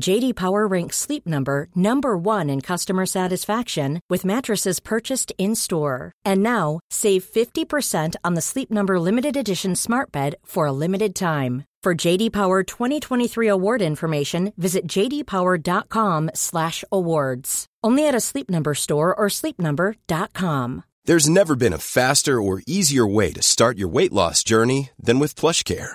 JD Power ranks Sleep Number number 1 in customer satisfaction with mattresses purchased in-store. And now, save 50% on the Sleep Number limited edition Smart Bed for a limited time. For JD Power 2023 award information, visit jdpower.com/awards. Only at a Sleep Number store or sleepnumber.com. There's never been a faster or easier way to start your weight loss journey than with PlushCare.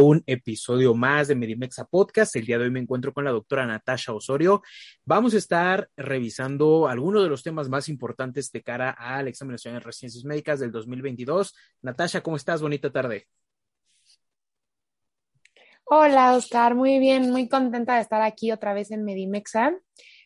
Un episodio más de Medimexa Podcast. El día de hoy me encuentro con la doctora Natasha Osorio. Vamos a estar revisando algunos de los temas más importantes de cara al examen nacional de ciencias médicas del 2022. Natasha, ¿cómo estás? Bonita tarde. Hola, Oscar. Muy bien, muy contenta de estar aquí otra vez en Medimexa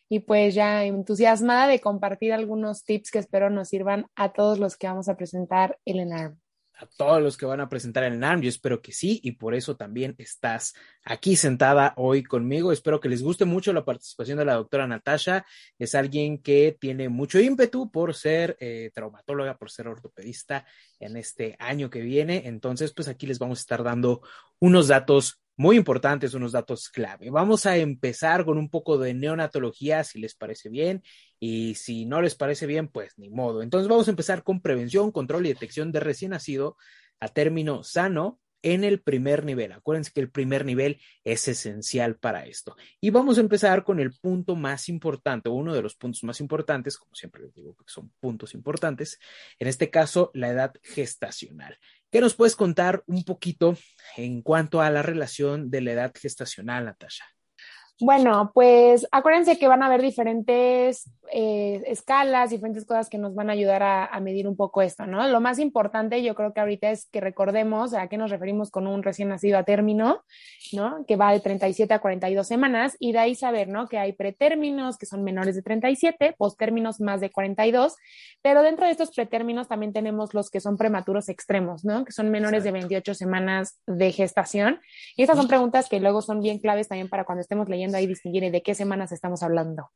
y pues ya entusiasmada de compartir algunos tips que espero nos sirvan a todos los que vamos a presentar el ENARM a todos los que van a presentar el NARM. Yo espero que sí y por eso también estás aquí sentada hoy conmigo. Espero que les guste mucho la participación de la doctora Natasha. Es alguien que tiene mucho ímpetu por ser eh, traumatóloga, por ser ortopedista en este año que viene. Entonces, pues aquí les vamos a estar dando unos datos muy importantes, unos datos clave. Vamos a empezar con un poco de neonatología, si les parece bien, y si no les parece bien, pues ni modo. Entonces vamos a empezar con prevención, control y detección de recién nacido a término sano en el primer nivel. Acuérdense que el primer nivel es esencial para esto. Y vamos a empezar con el punto más importante, uno de los puntos más importantes, como siempre les digo que son puntos importantes, en este caso la edad gestacional. ¿Qué nos puedes contar un poquito en cuanto a la relación de la edad gestacional, Natasha? Bueno, pues acuérdense que van a haber diferentes eh, escalas, diferentes cosas que nos van a ayudar a, medir un poco esto, ¿no? Lo más importante yo creo que ahorita es que recordemos a qué nos referimos con un recién nacido a término, ¿no? Que va de 37 a 42 semanas y de ahí saber, ¿no? Que hay pretérminos que son menores de 37, postérminos más de 42, pero dentro de estos pretérminos también tenemos los que son prematuros extremos, ¿no? Que son menores de 28 semanas de gestación. Y estas son preguntas que luego son bien claves también para cuando estemos leyendo ahí distinguir de qué semanas estamos hablando.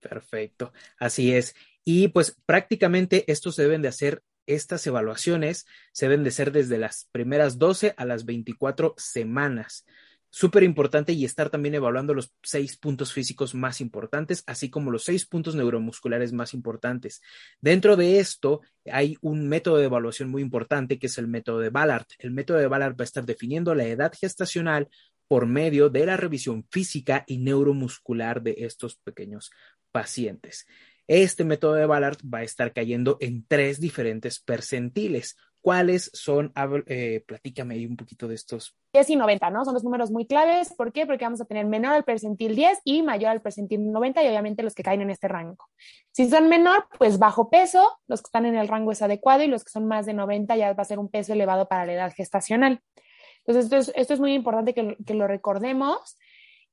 Perfecto, así es. Y pues prácticamente estos se deben de hacer, estas evaluaciones se deben de ser desde las primeras 12 a las 24 semanas. Súper importante y estar también evaluando los seis puntos físicos más importantes, así como los seis puntos neuromusculares más importantes. Dentro de esto hay un método de evaluación muy importante que es el método de Ballard. El método de Ballard va a estar definiendo la edad gestacional por medio de la revisión física y neuromuscular de estos pequeños pacientes. Este método de Ballard va a estar cayendo en tres diferentes percentiles. ¿Cuáles son? Eh, platícame ahí un poquito de estos. 10 y 90, ¿no? Son los números muy claves. ¿Por qué? Porque vamos a tener menor al percentil 10 y mayor al percentil 90 y obviamente los que caen en este rango. Si son menor, pues bajo peso, los que están en el rango es adecuado y los que son más de 90 ya va a ser un peso elevado para la edad gestacional. Entonces, esto es, muy importante que, lo recordemos.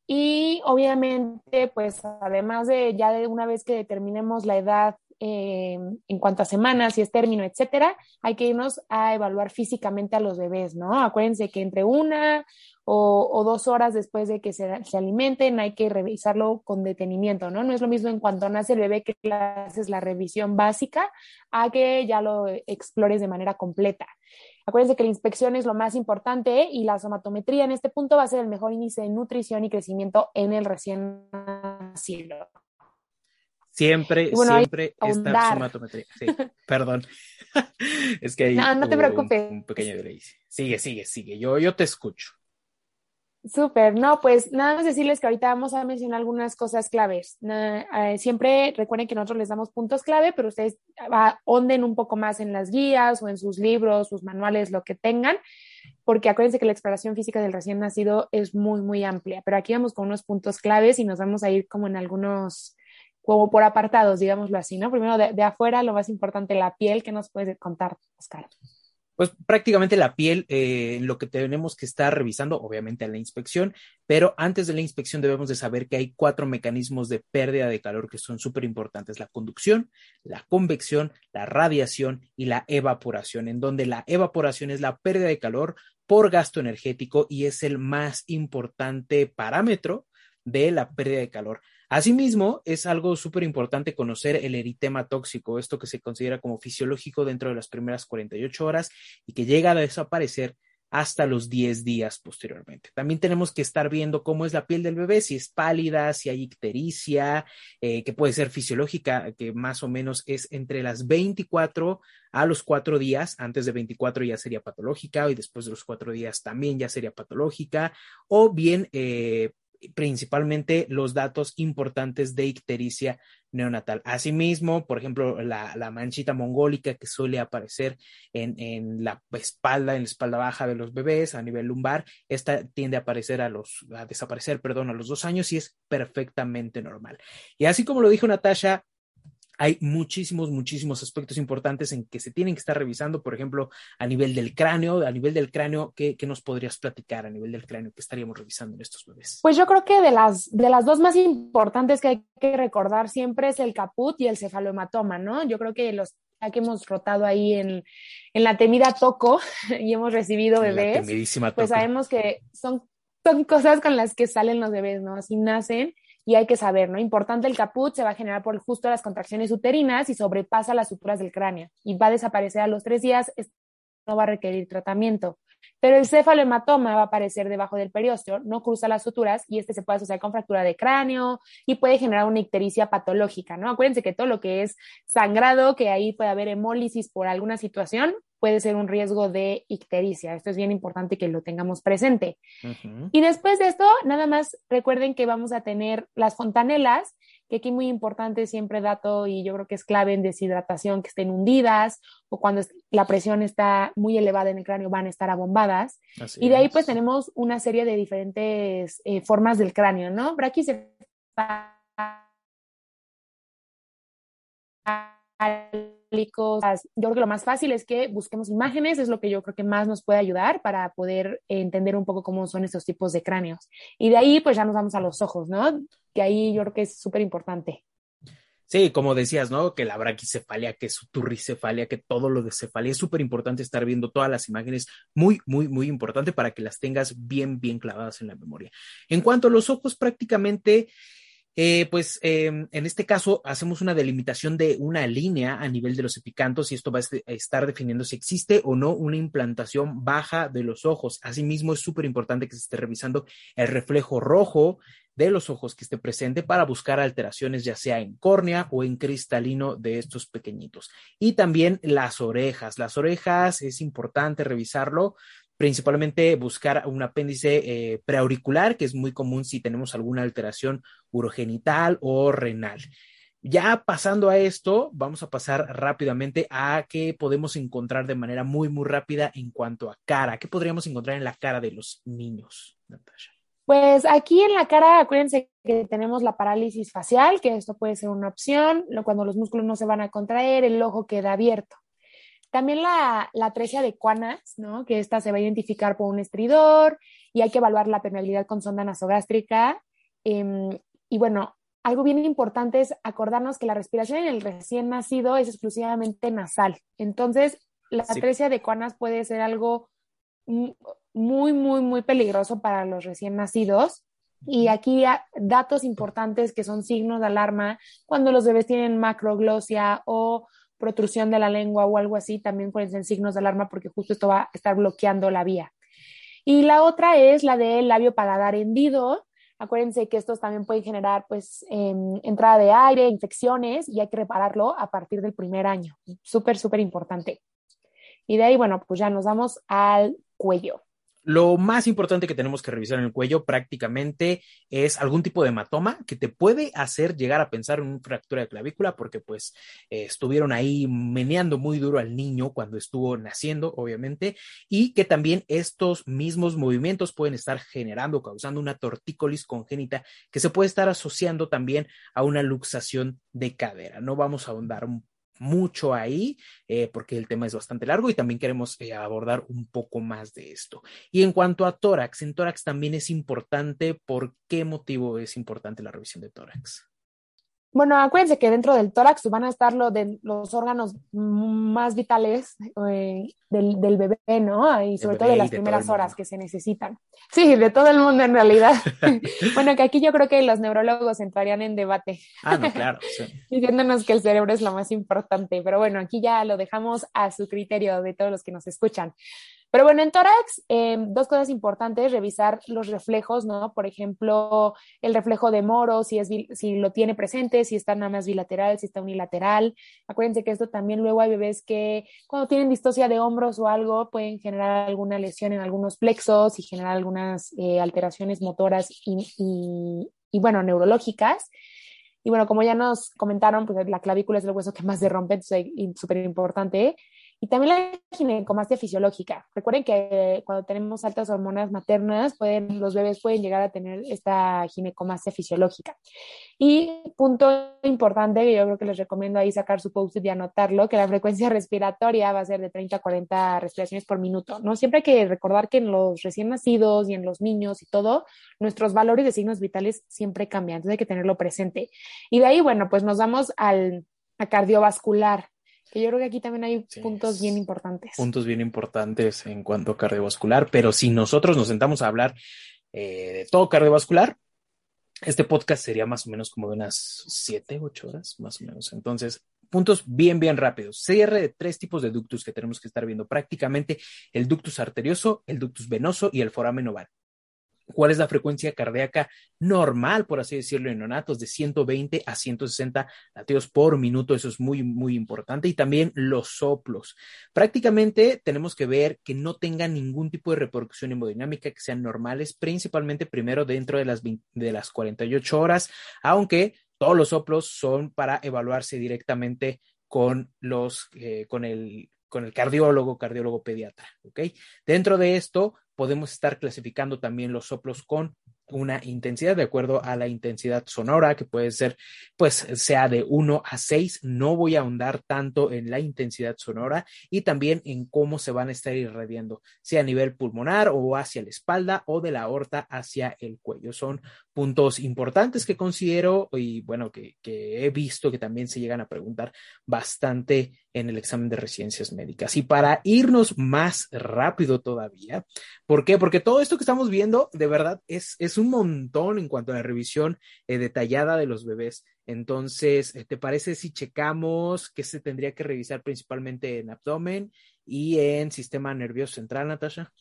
Y obviamente, pues además de ya de una vez que determinemos la edad eh, en cuanto a semanas, si es término, etcétera, hay que irnos a evaluar físicamente a los bebés, ¿no? Acuérdense que entre una o, dos horas después de que se, se, alimenten hay que revisarlo con detenimiento, ¿no? No es lo mismo en cuanto nace el bebé que haces la revisión básica a que ya lo explores de manera completa. Acuérdense que la inspección es lo más importante y la somatometría en este punto va a ser el mejor índice de nutrición y crecimiento en el recién nacido. Siempre, siempre esta somatometría. Sí, perdón. es que hay no, no te preocupes. Un, pequeño Sigue, sigue, sigue. Yo, yo te escucho. Súper, no, pues nada más decirles que ahorita vamos a mencionar algunas cosas claves. Eh, siempre recuerden que nosotros les damos puntos clave, pero ustedes ahonden un poco más en las guías o en sus libros, sus manuales, lo que tengan, porque acuérdense que la exploración física del recién nacido es muy, muy amplia, pero aquí vamos con unos puntos claves y nos vamos a ir como en algunos, como por apartados, digámoslo así, ¿no? Primero de, afuera, lo más importante, la piel, ¿qué nos puedes contar, Oscar? pues prácticamente la piel, eh, lo que tenemos que estar revisando, obviamente a la inspección, pero antes de la inspección debemos de saber que hay cuatro mecanismos de pérdida de calor que son súper importantes, la conducción, la convección, la radiación y la evaporación, en donde la evaporación es la pérdida de calor por gasto energético y es el más importante parámetro de la pérdida de calor. Asimismo, es algo súper importante conocer el eritema tóxico, esto que se considera como fisiológico dentro de las primeras 48 horas y que llega a desaparecer hasta los 10 días posteriormente. También tenemos que estar viendo cómo es la piel del bebé, si es pálida, si hay ictericia, eh, que puede ser fisiológica, que más o menos es entre las 24 a los 4 días. Antes de 24 ya sería patológica y después de los 4 días también ya sería patológica. O bien eh, principalmente los datos importantes de ictericia neonatal. Asimismo, por ejemplo, la, manchita mongólica que suele aparecer en, la espalda, en la espalda baja de los bebés a nivel lumbar, esta tiende a aparecer a los, a desaparecer, perdón, a los dos años y es perfectamente normal. Y así como lo dijo Natasha, hay muchísimos, muchísimos aspectos importantes en que se tienen que estar revisando, por ejemplo, a nivel del cráneo, a nivel del cráneo, ¿qué, nos podrías platicar a nivel del cráneo que estaríamos revisando en estos bebés? Pues yo creo que de las, de las dos más importantes que hay que recordar siempre es el caput y el cefalohematoma, ¿no? Yo creo que los que hemos rotado ahí en, en la temida toco y hemos recibido bebés, pues sabemos que son, son cosas con las que salen los bebés, ¿no? Así nacen y hay que saber, ¿no? Importante, el caput se va a generar por justo las contracciones uterinas y sobrepasa las suturas del cráneo y va a desaparecer a los tres días, no va a requerir tratamiento. Pero el cefalohematoma va a aparecer debajo del periósteo, no cruza las suturas y este se puede asociar con fractura de cráneo y puede generar una ictericia patológica, ¿no? Acuérdense que todo lo que es sangrado, que ahí puede haber hemólisis por alguna situación, puede ser un riesgo de ictericia. Esto es bien importante que lo tengamos presente. Y después de esto, nada más recuerden que vamos a tener las fontanelas, que aquí muy importante siempre dato y yo creo que es clave en deshidratación que estén hundidas o cuando la presión está muy elevada en el cráneo van a estar abombadas. y de ahí pues tenemos una serie de diferentes eh, formas del cráneo, ¿no? Braquicefálicos yo creo que lo más fácil es que busquemos imágenes, es lo que yo creo que más nos puede ayudar para poder entender un poco cómo son estos tipos de cráneos. Y de ahí, pues ya nos vamos a los ojos, ¿no? Que ahí yo creo que es súper importante. Sí, como decías, ¿no? Que la braquicefalia, que su turricefalia, que todo lo de cefalia, es súper importante estar viendo todas las imágenes, muy, muy, muy importante para que las tengas bien, bien clavadas en la memoria. En cuanto a los ojos, prácticamente eh, pues em, en este caso hacemos una delimitación de una línea a nivel de los epicantos y esto va a estar definiendo si existe o no una implantación baja de los ojos. Asimismo, es súper importante que se esté revisando el reflejo rojo de los ojos que esté presente para buscar alteraciones ya sea en córnea o en cristalino de estos pequeñitos. Y también las orejas. Las orejas es importante revisarlo principalmente buscar un apéndice eh, preauricular, que es muy común si tenemos alguna alteración urogenital o renal. Ya pasando a esto, vamos a pasar rápidamente a qué podemos encontrar de manera muy, muy rápida en cuanto a cara. ¿Qué podríamos encontrar en la cara de los niños, Natasha? Pues aquí en la cara, acuérdense que tenemos la parálisis facial, que esto puede ser una opción, cuando los músculos no se van a contraer, el ojo queda abierto. También la, la atresia de Cuanas, ¿no? que esta se va a identificar por un estridor y hay que evaluar la permeabilidad con sonda nasogástrica. Em, y bueno, algo bien importante es acordarnos que la respiración en el recién nacido es exclusivamente nasal. Entonces, la atresia de coanas puede ser algo muy, muy, muy peligroso para los recién nacidos. Y aquí datos importantes que son signos de alarma cuando los bebés tienen macroglosia o protrusión de la lengua o algo así, también pueden signos de alarma porque justo esto va a estar bloqueando la vía. Y la otra es la del labio paladar hendido. Acuérdense que estos también pueden generar pues em, entrada de aire, infecciones y hay que repararlo a partir del primer año. Súper, súper importante. Y de ahí, bueno, pues ya nos vamos al cuello. Lo más importante que tenemos que revisar en el cuello prácticamente es algún tipo de hematoma que te puede hacer llegar a pensar en una fractura de clavícula porque pues eh, estuvieron ahí meneando muy duro al niño cuando estuvo naciendo, obviamente, y que también estos mismos movimientos pueden estar generando, causando una tortícolis congénita que se puede estar asociando también a una luxación de cadera. No vamos a ahondar un mucho ahí, eh, porque el tema es bastante largo y también queremos eh, abordar un poco más de esto. Y en cuanto a tórax, en tórax también es importante, ¿por qué motivo es importante la revisión de tórax? Bueno, acuérdense que dentro del tórax van a estar lo de los órganos más vitales eh, del, bebé, ¿no? Y sobre todo de las primeras horas que se necesitan. Sí, de todo el mundo en realidad. bueno, que aquí yo creo que los neurólogos entrarían en debate. Ah, no, claro. Diciéndonos que el cerebro es lo más importante. Pero bueno, aquí ya lo dejamos a su criterio de todos los que nos escuchan. Pero bueno, en tórax, em, dos cosas importantes, revisar los reflejos, ¿no? Por ejemplo, el reflejo de Moro, si, es, si lo tiene presente, si está nada más bilateral, si está unilateral. Acuérdense que esto también luego hay bebés que cuando tienen distosia de hombros o algo pueden generar alguna lesión en algunos plexos y generar algunas eh, alteraciones motoras y, y, bueno, neurológicas. Y bueno, como ya nos comentaron, pues la clavícula es el hueso que más se rompe, entonces es súper importante. Y también la ginecomastia fisiológica. Recuerden que cuando tenemos altas hormonas maternas, pueden, los bebés pueden llegar a tener esta ginecomastia fisiológica. Y punto importante que yo creo que les recomiendo ahí sacar su post-it y anotarlo, que la frecuencia respiratoria va a ser de 30 a 40 respiraciones por minuto. ¿no? Siempre hay que recordar que en los recién nacidos y en los niños y todo, nuestros valores de signos vitales siempre cambian. Entonces hay que tenerlo presente. Y de ahí, bueno, pues nos vamos al a cardiovascular que yo creo que aquí también hay puntos bien importantes. Puntos bien importantes en cuanto a cardiovascular, pero si nosotros nos sentamos a hablar eh, de todo cardiovascular, este podcast sería más o menos como de unas siete, ocho horas, más o menos. Entonces, puntos bien, bien rápidos. Cierre de tres tipos de ductus que tenemos que estar viendo. Prácticamente el ductus arterioso, el ductus venoso y el foramen oval cuál es la frecuencia cardíaca normal, por así decirlo, en neonatos, de 120 a 160 latidos por minuto. Eso es muy, muy importante. Y también los soplos. Prácticamente tenemos que ver que no tengan ningún tipo de repercusión hemodinámica, que sean normales, principalmente primero dentro de las, de las 48 horas, aunque todos los soplos son para evaluarse directamente con los, eh, con el con el cardiólogo, cardiólogo pediatra. Dentro de esto, podemos estar clasificando también los soplos con una intensidad de acuerdo a la intensidad sonora, que puede ser, pues, sea de 1 a 6. No voy a ahondar tanto en la intensidad sonora y también en cómo se van a estar irradiando, sea a nivel pulmonar o hacia la espalda o de la aorta hacia el cuello. Son puntos importantes que considero y, bueno, que, que he visto que también se llegan a preguntar bastante en el examen de residencias médicas. Y para irnos más rápido todavía, ¿por qué? Porque todo esto que estamos viendo, de verdad, es, es un montón en cuanto a la revisión eh, detallada de los bebés. Entonces, eh, ¿te parece si checamos qué se tendría que revisar principalmente en abdomen y en sistema nervioso central, Natasha?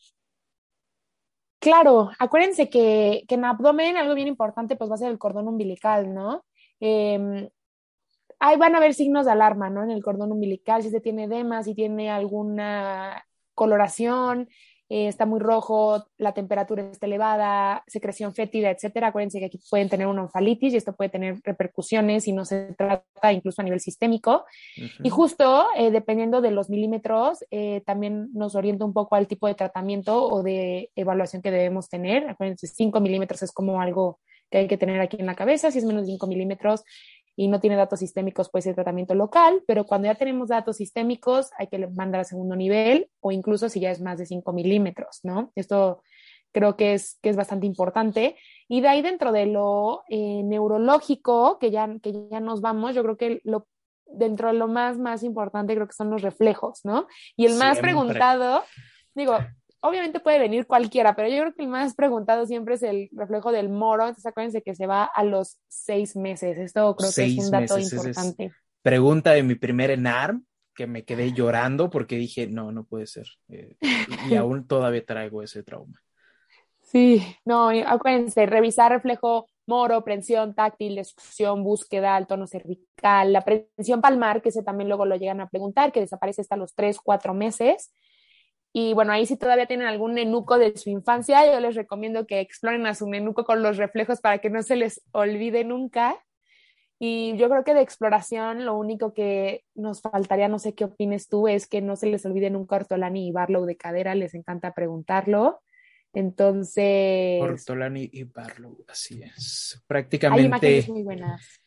Claro, acuérdense que, en abdomen algo bien importante pues va a ser el cordón umbilical, ¿no? Em, ahí van a haber signos de alarma, ¿no? En el cordón umbilical, si se tiene edema, si tiene alguna coloración, eh, está muy rojo, la temperatura está elevada, secreción fétida, etcétera. Acuérdense que aquí pueden tener una onfalitis y esto puede tener repercusiones si no se trata incluso a nivel sistémico. Y justo eh, dependiendo de los milímetros, eh, también nos orienta un poco al tipo de tratamiento o de evaluación que debemos tener. Acuérdense, 5 milímetros es como algo que hay que tener aquí en la cabeza, si es menos de 5 milímetros y no tiene datos sistémicos, puede ser tratamiento local, pero cuando ya tenemos datos sistémicos hay que mandar a segundo nivel o incluso si ya es más de 5 milímetros, ¿no? Esto creo que es, que es bastante importante. Y de ahí dentro de lo eh, neurológico, que ya, que ya nos vamos, yo creo que lo, dentro de lo más, más importante creo que son los reflejos, ¿no? Y el más preguntado, digo, obviamente puede venir cualquiera, pero yo creo que el más preguntado siempre es el reflejo del moro. Entonces acuérdense que se va a los seis meses. Esto creo que es un dato importante. pregunta de mi primer ENARM, que me quedé llorando porque dije, no, no puede ser. Eh, y aún todavía traigo ese trauma. Sí, no, acuérdense, revisar reflejo moro, prensión táctil, destrucción, búsqueda, el tono cervical, la prensión palmar, que ese también luego lo llegan a preguntar, que desaparece hasta los tres, cuatro meses. Y bueno, ahí si todavía tienen algún nenuco de su infancia, yo les recomiendo que exploren a su nenuco con los reflejos para que no se les olvide nunca. Y yo creo que de exploración lo único que nos faltaría, no sé qué opines tú, es que no se les olvide nunca Ortolani y Barlow de cadera, les encanta preguntarlo. Entonces. Ortolani y Barlow, así es. Prácticamente. Hay imágenes muy buenas.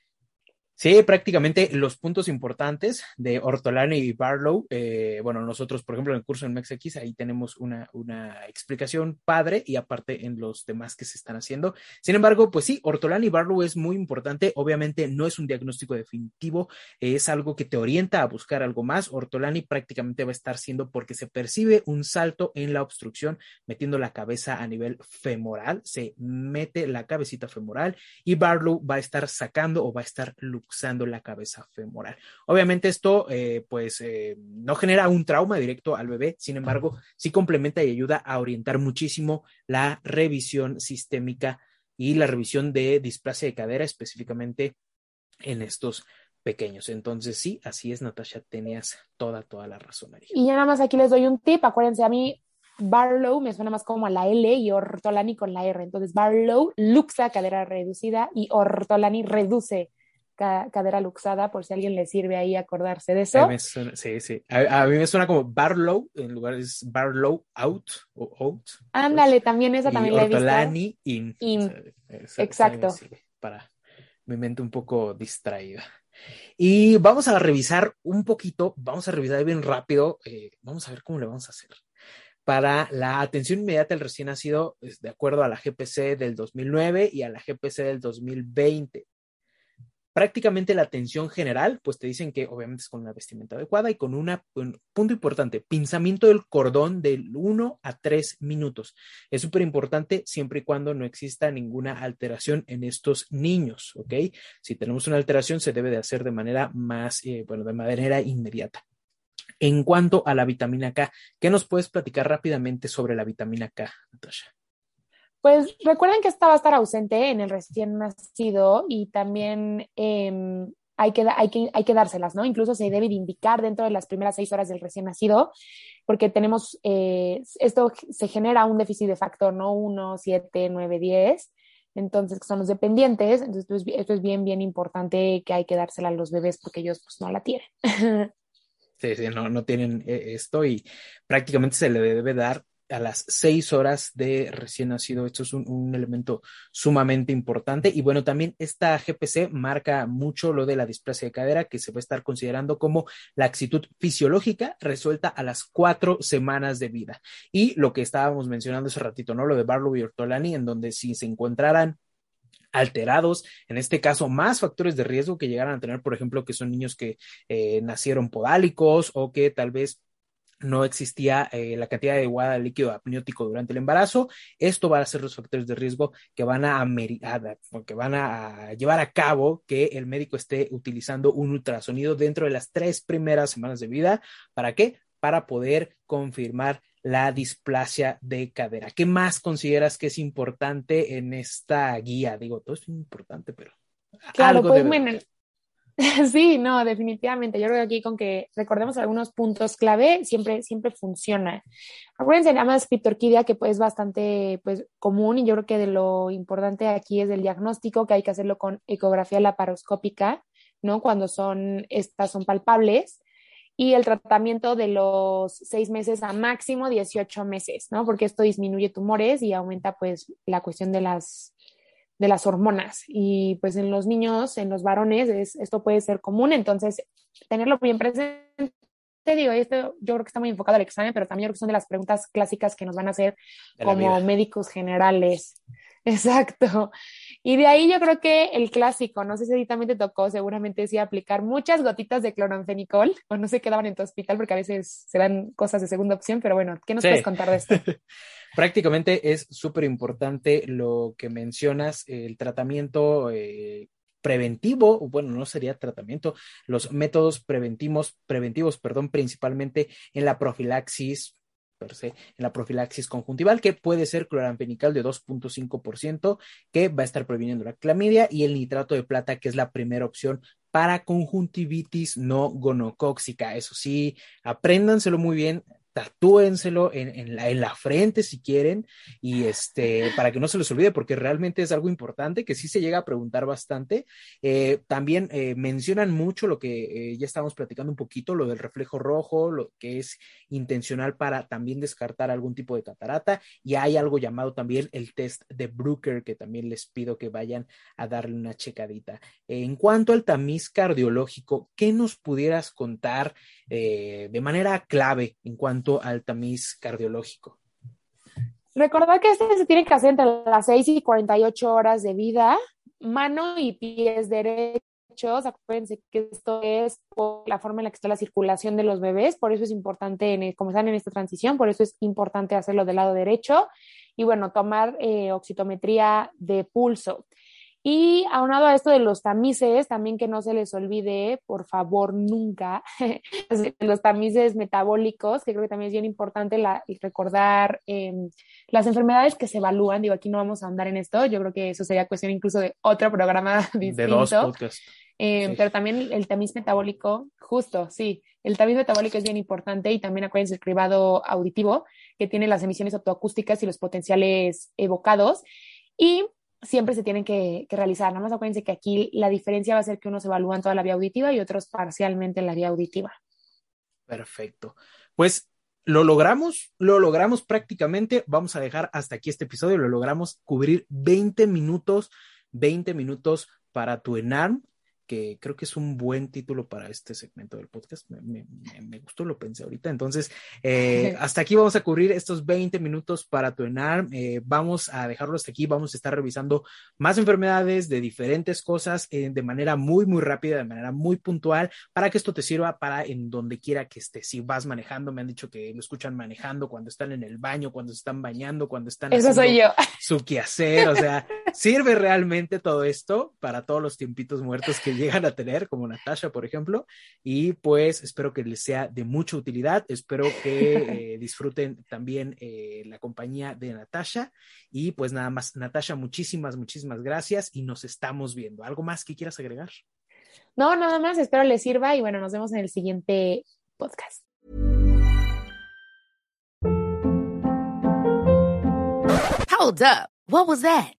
Sí, prácticamente los puntos importantes de Ortolani y Barlow, eh, bueno, nosotros, por ejemplo, en el curso en MexX, ahí tenemos una, una, explicación padre y aparte en los demás que se están haciendo. Sin embargo, pues sí, Ortolani y Barlow es muy importante. Obviamente no es un diagnóstico definitivo, es algo que te orienta a buscar algo más. Ortolani prácticamente va a estar siendo porque se percibe un salto en la obstrucción, metiendo la cabeza a nivel femoral, se mete la cabecita femoral y Barlow va a estar sacando o va a estar usando la cabeza femoral. Obviamente esto eh, pues eh, no genera un trauma directo al bebé, sin embargo, sí complementa y ayuda a orientar muchísimo la revisión sistémica y la revisión de displasia de cadera específicamente en estos pequeños. Entonces, sí, así es, Natasha, tenías toda, toda la razón. Y ya nada más aquí les doy un tip, acuérdense, a mí Barlow me suena más como a la L y Ortolani con la R. Entonces, Barlow luxa cadera reducida y Ortolani reduce cadera luxada, por si a alguien le sirve ahí acordarse de eso. sí, sí. A, mí me suena como Barlow, en lugar de Barlow out o out. Ándale, también esa también la he visto. in. in. Exacto. para mi mente un poco distraída. Y vamos a revisar un poquito, vamos a revisar bien rápido, eh, vamos a ver cómo le vamos a hacer. Para la atención inmediata del recién nacido, de acuerdo a la GPC del 2009 y a la GPC del 2020 prácticamente la atención general, pues te dicen que obviamente es con una vestimenta adecuada y con una, un punto importante, pinzamiento del cordón del 1 a 3 minutos. Es súper importante siempre y cuando no exista ninguna alteración en estos niños, ¿ok? Si tenemos una alteración, se debe de hacer de manera más, eh, bueno, de manera inmediata. En cuanto a la vitamina K, ¿qué nos puedes platicar rápidamente sobre la vitamina K, Natasha? Pues recuerden que esta va a estar ausente en el recién nacido y también em, hay, que, hay, que, hay que dárselas, ¿no? Incluso se debe de indicar dentro de las primeras seis horas del recién nacido, porque tenemos, eh, esto se genera un déficit de factor, ¿no? 1, 7, 9, 10. Entonces, son los dependientes. Entonces, esto es, bien, bien importante que hay que dársela a los bebés porque ellos pues no la tienen. Sí, sí, no, no tienen eh, esto y prácticamente se le debe dar a las seis horas de recién nacido. Esto es un, elemento sumamente importante. Y bueno, también esta GPC marca mucho lo de la displasia de cadera, que se va a estar considerando como la actitud fisiológica resuelta a las cuatro semanas de vida. Y lo que estábamos mencionando hace ratito, ¿no? Lo de Barlow y Ortolani, en donde si se encontraran alterados, en este caso más factores de riesgo que llegaran a tener, por ejemplo, que son niños que eh, nacieron podálicos o que tal vez no existía eh, la cantidad adecuada de líquido apniótico durante el embarazo. Esto va a ser los factores de riesgo que van a, que van a llevar a cabo que el médico esté utilizando un ultrasonido dentro de las tres primeras semanas de vida. ¿Para qué? Para poder confirmar la displasia de cadera. ¿Qué más consideras que es importante en esta guía? Digo, todo es importante, pero claro, pues, Sí, no, definitivamente. Yo creo que aquí con que recordemos algunos puntos clave siempre, siempre funciona. Acuérdense nada más criptorquidia que pues, es bastante pues, común y yo creo que de lo importante aquí es el diagnóstico que hay que hacerlo con ecografía laparoscópica, ¿no? Cuando son, estas son palpables y el tratamiento de los seis meses a máximo 18 meses, ¿no? Porque esto disminuye tumores y aumenta pues la cuestión de las de las hormonas. Y pues en los niños, en los varones, esto puede ser común. Entonces, tenerlo bien presente digo, esto yo creo que está muy enfocado al examen, pero también creo que son de las preguntas clásicas que nos van a hacer como médicos generales. Exacto. Y de ahí yo creo que el clásico, no sé si a ti también te tocó, seguramente sí aplicar muchas gotitas de cloranfenicol, o no se quedaban en tu hospital porque a veces se dan cosas de segunda opción, pero bueno, ¿qué nos puedes contar de esto? Prácticamente es súper importante lo que mencionas, el tratamiento eh, preventivo, bueno, no sería tratamiento, los métodos preventivos, preventivos, perdón, principalmente en la profilaxis en la profilaxis conjuntival, que puede ser clorampenical de 2.5%, que va a estar previniendo la clamidia, y el nitrato de plata, que es la primera opción para conjuntivitis no gonocóxica. Eso sí, apréndanselo muy bien, tatúenselo en, en, la, en, la, frente si quieren y este para que no se les olvide porque realmente es algo importante que sí se llega a preguntar bastante. Eh, también eh, mencionan mucho lo que eh, ya estábamos platicando un poquito lo del reflejo rojo lo que es intencional para también descartar algún tipo de catarata. Y hay algo llamado también el test de Brooker que también les pido que vayan a darle una checadita. En cuanto al tamiz cardiológico ¿qué nos pudieras contar de manera clave en cuanto al tamiz cardiológico. Recordar que este se tiene que hacer entre las 6 y 48 horas de vida, mano y pies derechos. Acuérdense que esto es la forma en la que está la circulación de los bebés, por eso es importante, en, como están en esta transición, por eso es importante hacerlo del lado derecho. Y bueno, tomar eh, oxitometría de pulso. Y aunado a esto de los tamices, también que no se les olvide, por favor, nunca, los tamices metabólicos, que creo que también es bien importante la, recordar em, las enfermedades que se evalúan. Digo, aquí no vamos a andar en esto, yo creo que eso sería cuestión incluso de otro programa distinto. De dos podcasts. Em, pero también el tamiz metabólico, justo, sí, el tamiz metabólico es bien importante y también acuérdense el cribado auditivo, que tiene las emisiones autoacústicas y los potenciales evocados. Y siempre se tienen que, realizar. Nada más acuérdense que aquí la diferencia va a ser que unos evalúan toda la vía auditiva y otros parcialmente la vía auditiva. Perfecto. Pues lo logramos, lo logramos prácticamente. Vamos a dejar hasta aquí este episodio. Lo logramos cubrir 20 minutos, 20 minutos para tu ENARM que creo que es un buen título para este segmento del podcast. Me, gustó, lo pensé ahorita. Entonces, eh, hasta aquí vamos a cubrir estos 20 minutos para tu ENARM. Eh, vamos a dejarlo hasta aquí. Vamos a estar revisando más enfermedades de diferentes cosas eh, de manera muy, muy rápida, de manera muy puntual, para que esto te sirva para en donde quiera que estés. Si vas manejando, me han dicho que lo escuchan manejando, cuando están en el baño, cuando se están bañando, cuando están Eso soy yo. su quehacer. O sea, sirve realmente todo esto para todos los tiempitos muertos que llegan a tener, como Natasha, por ejemplo, y pues espero que les sea de mucha utilidad, espero que eh, disfruten también eh, la compañía de Natasha y pues nada más, Natasha, muchísimas, muchísimas gracias y nos estamos viendo. ¿Algo más que quieras agregar? No, nada más, espero les sirva y bueno, nos vemos en el siguiente podcast. Hold up. What was that?